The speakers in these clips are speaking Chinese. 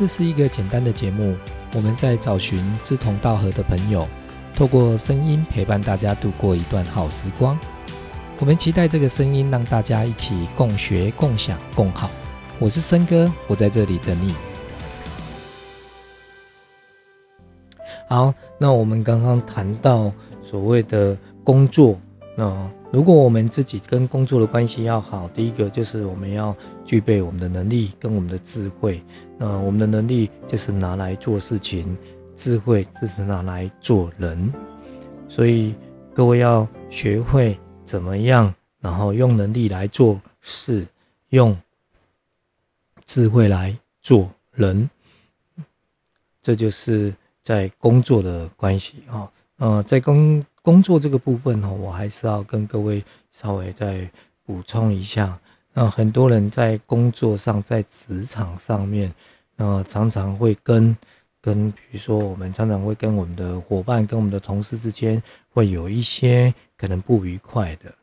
这是一个简单的节目，我们在找寻志同道合的朋友，透过声音陪伴大家度过一段好时光。我们期待这个声音让大家一起共学、共享、共好。我是森哥，我在这里等你。好，那我们刚刚谈到所谓的工作，那如果我们自己跟工作的关系要好，第一个就是我们要具备我们的能力跟我们的智慧。那我们的能力就是拿来做事情，智慧就是拿来做人。所以各位要学会怎么样，然后用能力来做事，用智慧来做人，这就是。在工作的关系啊，呃，在工工作这个部分呢，我还是要跟各位稍微再补充一下。那很多人在工作上，在职场上面，那常常会跟跟，比如说我们常常会跟我们的伙伴、跟我们的同事之间，会有一些可能不愉快的。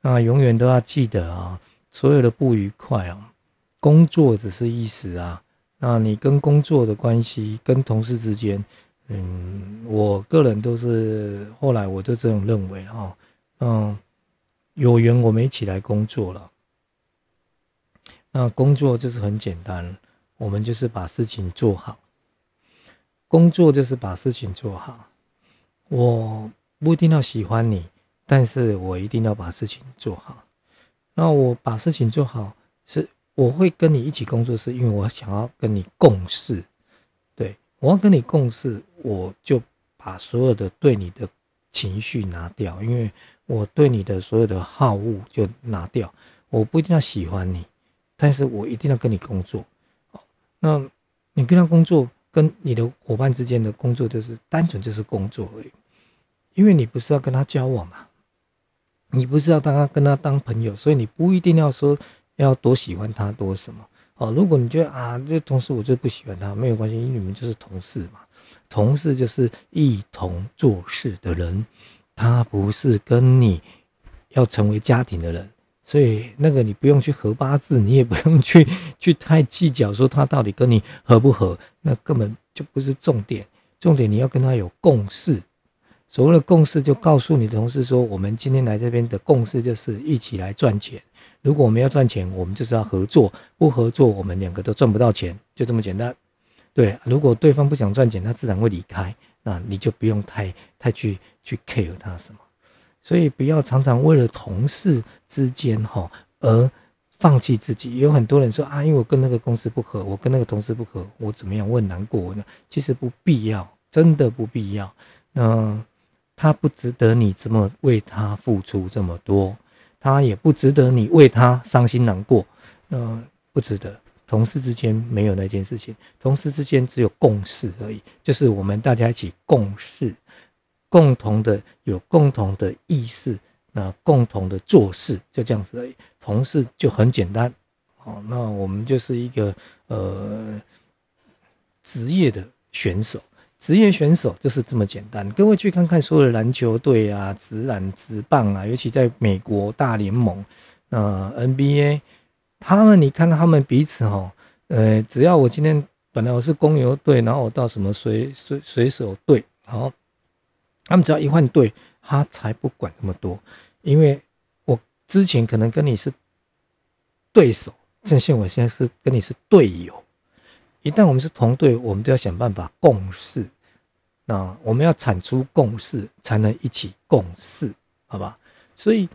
那永远都要记得啊，所有的不愉快啊，工作只是一时啊。那你跟工作的关系，跟同事之间。嗯，我个人都是后来我就这样认为哈，嗯，有缘我们一起来工作了。那工作就是很简单，我们就是把事情做好。工作就是把事情做好。我不一定要喜欢你，但是我一定要把事情做好。那我把事情做好，是我会跟你一起工作，是因为我想要跟你共事。对我要跟你共事，我就把所有的对你的情绪拿掉，因为我对你的所有的好恶就拿掉。我不一定要喜欢你，但是我一定要跟你工作。那你跟他工作，跟你的伙伴之间的工作就是单纯就是工作而已，因为你不是要跟他交往嘛，你不是要当他跟他当朋友，所以你不一定要说要多喜欢他多什么。哦，如果你觉得啊，这同事我就不喜欢他，没有关系，因为你们就是同事嘛。同事就是一同做事的人，他不是跟你要成为家庭的人，所以那个你不用去合八字，你也不用去 去太计较说他到底跟你合不合，那根本就不是重点。重点你要跟他有共识。所谓的共识，就告诉你的同事说，我们今天来这边的共识就是一起来赚钱。如果我们要赚钱，我们就是要合作；不合作，我们两个都赚不到钱，就这么简单。对，如果对方不想赚钱，他自然会离开，那你就不用太太去去 care 他什么。所以不要常常为了同事之间哈而放弃自己。有很多人说啊，因为我跟那个公司不合，我跟那个同事不合，我怎么样？我很难过呢。其实不必要，真的不必要。那他不值得你这么为他付出这么多。他也不值得你为他伤心难过，那不值得。同事之间没有那件事情，同事之间只有共事而已，就是我们大家一起共事，共同的有共同的意识，那共同的做事就这样子而已。同事就很简单，哦，那我们就是一个呃职业的选手。职业选手就是这么简单，各位去看看所有的篮球队啊、职篮、职棒啊，尤其在美国大联盟，呃，NBA，他们你看到他们彼此哈，呃，只要我今天本来我是公牛队，然后我到什么水水水手队，好，他们只要一换队，他才不管那么多，因为我之前可能跟你是对手，正像我现在是跟你是队友。一旦我们是同队，我们都要想办法共事。那我们要产出共事，才能一起共事，好吧？所以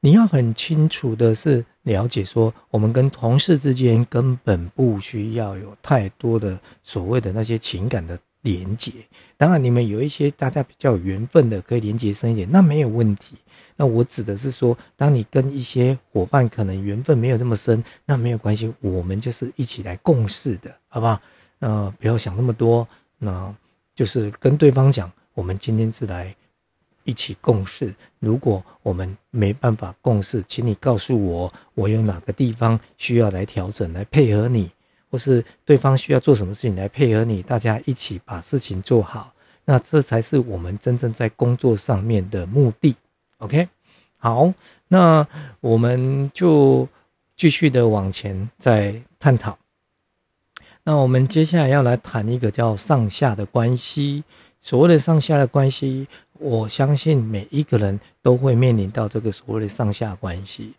你要很清楚的是了解说，我们跟同事之间根本不需要有太多的所谓的那些情感的连接。当然，你们有一些大家比较有缘分的，可以连接深一点，那没有问题。那我指的是说，当你跟一些伙伴可能缘分没有那么深，那没有关系，我们就是一起来共事的，好不好？呃，不要想那么多，那就是跟对方讲，我们今天是来一起共事。如果我们没办法共事，请你告诉我，我有哪个地方需要来调整，来配合你，或是对方需要做什么事情来配合你，大家一起把事情做好，那这才是我们真正在工作上面的目的。OK，好，那我们就继续的往前再探讨。那我们接下来要来谈一个叫上下的关系。所谓的上下的关系，我相信每一个人都会面临到这个所谓的上下关系。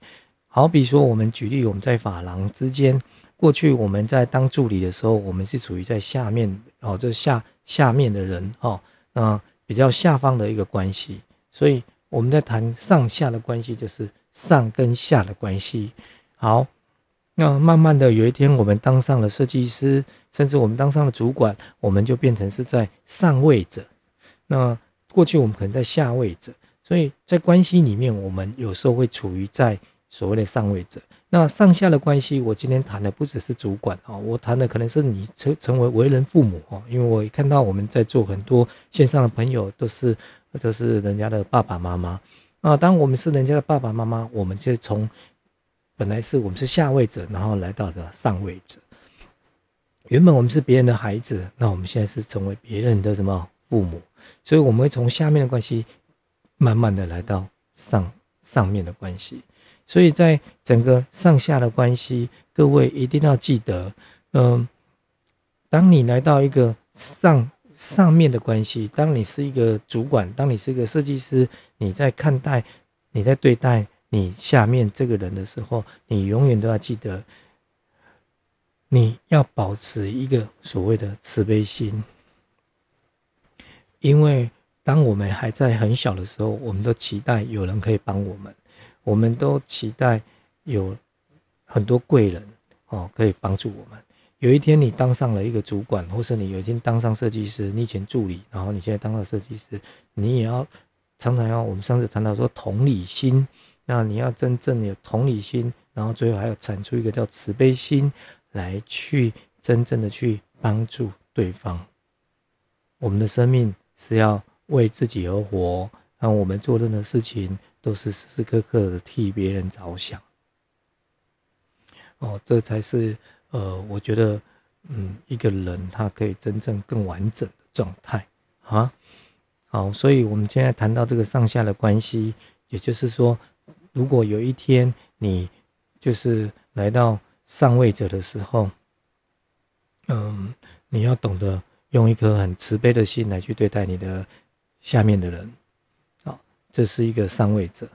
好比说，我们举例，我们在发廊之间，过去我们在当助理的时候，我们是处于在下面哦，这下下面的人哦，那比较下方的一个关系。所以我们在谈上下的关系，就是上跟下的关系。好。那慢慢的有一天，我们当上了设计师，甚至我们当上了主管，我们就变成是在上位者。那过去我们可能在下位者，所以在关系里面，我们有时候会处于在所谓的上位者。那上下的关系，我今天谈的不只是主管哦，我谈的可能是你成成为为人父母哦，因为我看到我们在做很多线上的朋友都是都是人家的爸爸妈妈啊。当我们是人家的爸爸妈妈，我们就从本来是我们是下位者，然后来到的上位者。原本我们是别人的孩子，那我们现在是成为别人的什么父母？所以我们会从下面的关系，慢慢的来到上上面的关系。所以在整个上下的关系，各位一定要记得，嗯，当你来到一个上上面的关系，当你是一个主管，当你是一个设计师，你在看待，你在对待。你下面这个人的时候，你永远都要记得，你要保持一个所谓的慈悲心，因为当我们还在很小的时候，我们都期待有人可以帮我们，我们都期待有很多贵人哦可以帮助我们。有一天你当上了一个主管，或是你有一天当上设计师，你以前助理，然后你现在当了设计师，你也要常常要我们上次谈到说同理心。那你要真正有同理心，然后最后还要产出一个叫慈悲心，来去真正的去帮助对方。我们的生命是要为自己而活，那我们做任何事情都是时时刻刻的替别人着想。哦，这才是呃，我觉得，嗯，一个人他可以真正更完整的状态啊。好，所以我们现在谈到这个上下的关系，也就是说。如果有一天你就是来到上位者的时候，嗯，你要懂得用一颗很慈悲的心来去对待你的下面的人，这是一个上位者。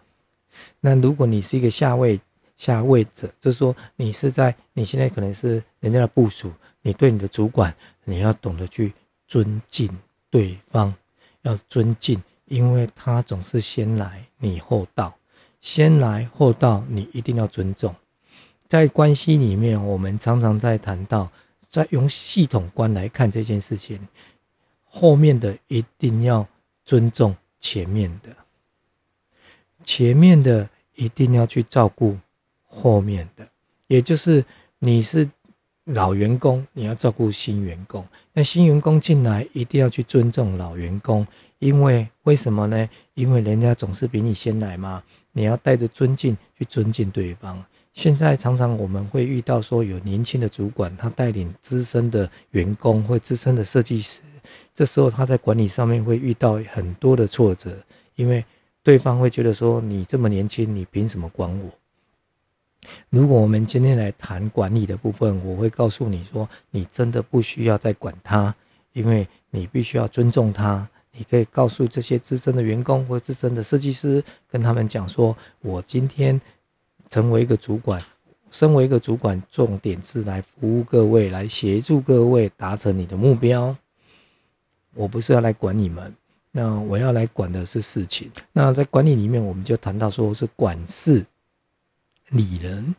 那如果你是一个下位下位者，就是说你是在你现在可能是人家的部属，你对你的主管，你要懂得去尊敬对方，要尊敬，因为他总是先来，你后到。先来后到，你一定要尊重。在关系里面，我们常常在谈到，在用系统观来看这件事情，后面的一定要尊重前面的，前面的一定要去照顾后面的。也就是你是老员工，你要照顾新员工，那新员工进来一定要去尊重老员工，因为为什么呢？因为人家总是比你先来嘛。你要带着尊敬去尊敬对方。现在常常我们会遇到说，有年轻的主管，他带领资深的员工或资深的设计师，这时候他在管理上面会遇到很多的挫折，因为对方会觉得说，你这么年轻，你凭什么管我？如果我们今天来谈管理的部分，我会告诉你说，你真的不需要再管他，因为你必须要尊重他。你可以告诉这些资深的员工或资深的设计师，跟他们讲说：“我今天成为一个主管，身为一个主管，重点是来服务各位，来协助各位达成你的目标。我不是要来管你们，那我要来管的是事情。那在管理里面，我们就谈到说是管事理人，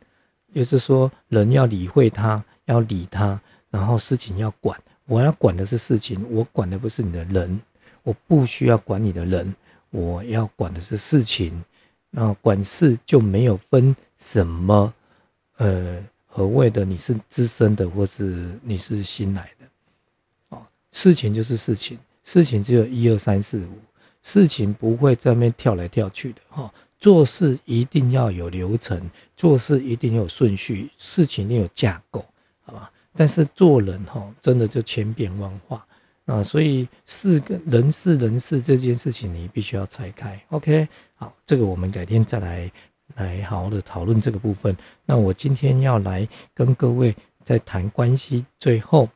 就是说人要理会他，要理他，然后事情要管。我要管的是事情，我管的不是你的人。”我不需要管你的人，我要管的是事情。那管事就没有分什么，呃，何谓的你是资深的，或是你是新来的？哦，事情就是事情，事情只有一二三四五，事情不会在那边跳来跳去的。哈，做事一定要有流程，做事一定要有顺序，事情一定有架构，好吧？但是做人，哈，真的就千变万化。啊，所以事跟人事人事这件事情，你必须要拆开。OK，好，这个我们改天再来来好好的讨论这个部分。那我今天要来跟各位在谈关系，最后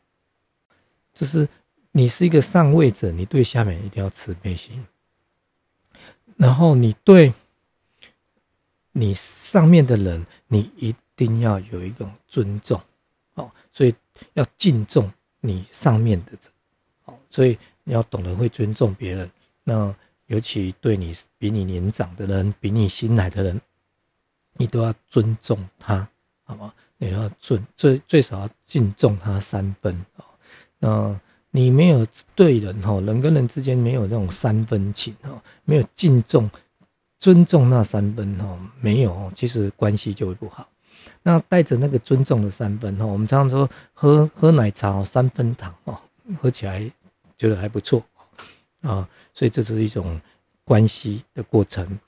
就是你是一个上位者，你对下面一定要慈悲心，然后你对你上面的人，你一定要有一种尊重，哦，所以要敬重你上面的人，哦，所以你要懂得会尊重别人，那尤其对你比你年长的人，比你新来的人，你都要尊重他，好吗？你要尊最最少要敬重他三分哦！那你没有对人哈，人跟人之间没有那种三分情哈，没有敬重、尊重那三分哈，没有，其实关系就会不好。那带着那个尊重的三分哈，我们常常说喝喝奶茶三分糖哦，喝起来觉得还不错啊，所以这是一种关系的过程。